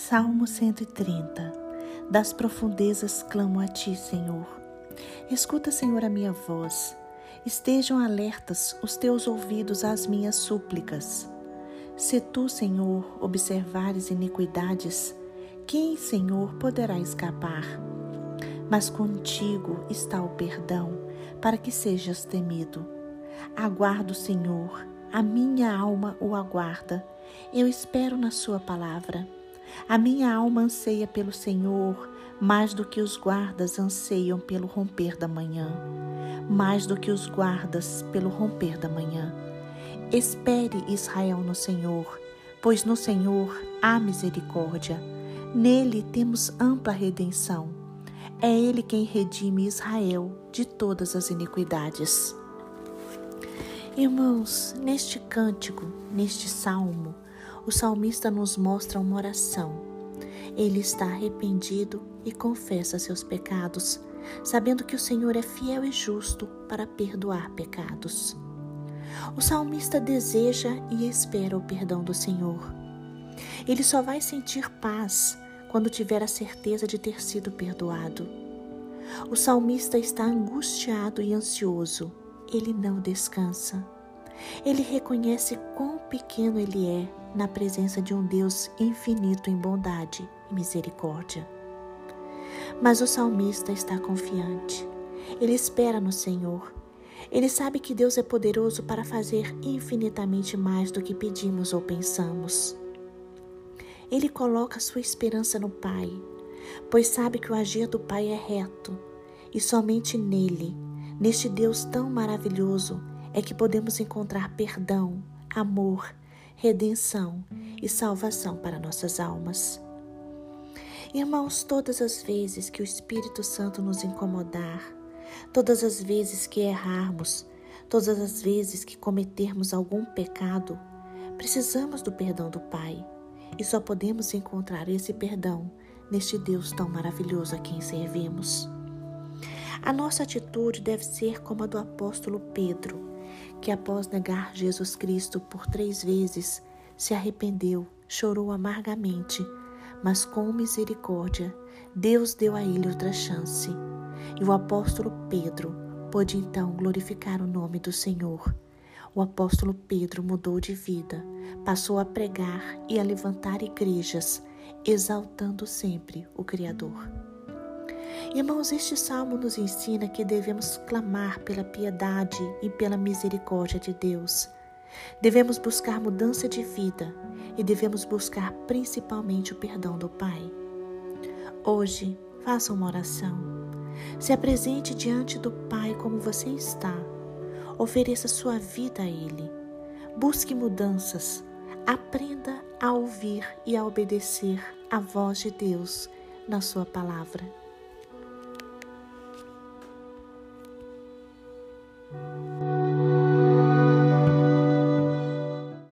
Salmo 130 Das profundezas clamo a ti, Senhor. Escuta, Senhor, a minha voz. Estejam alertas os teus ouvidos às minhas súplicas. Se tu, Senhor, observares iniquidades, quem, Senhor, poderá escapar? Mas contigo está o perdão, para que sejas temido. Aguardo, Senhor, a minha alma o aguarda. Eu espero na Sua palavra. A minha alma anseia pelo Senhor, mais do que os guardas anseiam pelo romper da manhã, mais do que os guardas pelo romper da manhã. Espere Israel no Senhor, pois no Senhor há misericórdia. Nele temos ampla redenção. É Ele quem redime Israel de todas as iniquidades. Irmãos, neste cântico, neste salmo, o salmista nos mostra uma oração. Ele está arrependido e confessa seus pecados, sabendo que o Senhor é fiel e justo para perdoar pecados. O salmista deseja e espera o perdão do Senhor. Ele só vai sentir paz quando tiver a certeza de ter sido perdoado. O salmista está angustiado e ansioso. Ele não descansa. Ele reconhece quão pequeno ele é na presença de um Deus infinito em bondade e misericórdia. Mas o salmista está confiante. Ele espera no Senhor. Ele sabe que Deus é poderoso para fazer infinitamente mais do que pedimos ou pensamos. Ele coloca sua esperança no Pai, pois sabe que o agir do Pai é reto e somente nele, neste Deus tão maravilhoso, é que podemos encontrar perdão, amor, redenção e salvação para nossas almas. Irmãos, todas as vezes que o Espírito Santo nos incomodar, todas as vezes que errarmos, todas as vezes que cometermos algum pecado, precisamos do perdão do Pai e só podemos encontrar esse perdão neste Deus tão maravilhoso a quem servimos. A nossa atitude deve ser como a do apóstolo Pedro, que após negar Jesus Cristo por três vezes, se arrependeu, chorou amargamente, mas com misericórdia, Deus deu a ele outra chance. E o apóstolo Pedro pôde então glorificar o nome do Senhor. O apóstolo Pedro mudou de vida, passou a pregar e a levantar igrejas, exaltando sempre o Criador. Irmãos, este salmo nos ensina que devemos clamar pela piedade e pela misericórdia de Deus. Devemos buscar mudança de vida e devemos buscar principalmente o perdão do Pai. Hoje, faça uma oração. Se apresente diante do Pai como você está. Ofereça sua vida a Ele. Busque mudanças. Aprenda a ouvir e a obedecer a voz de Deus na Sua palavra.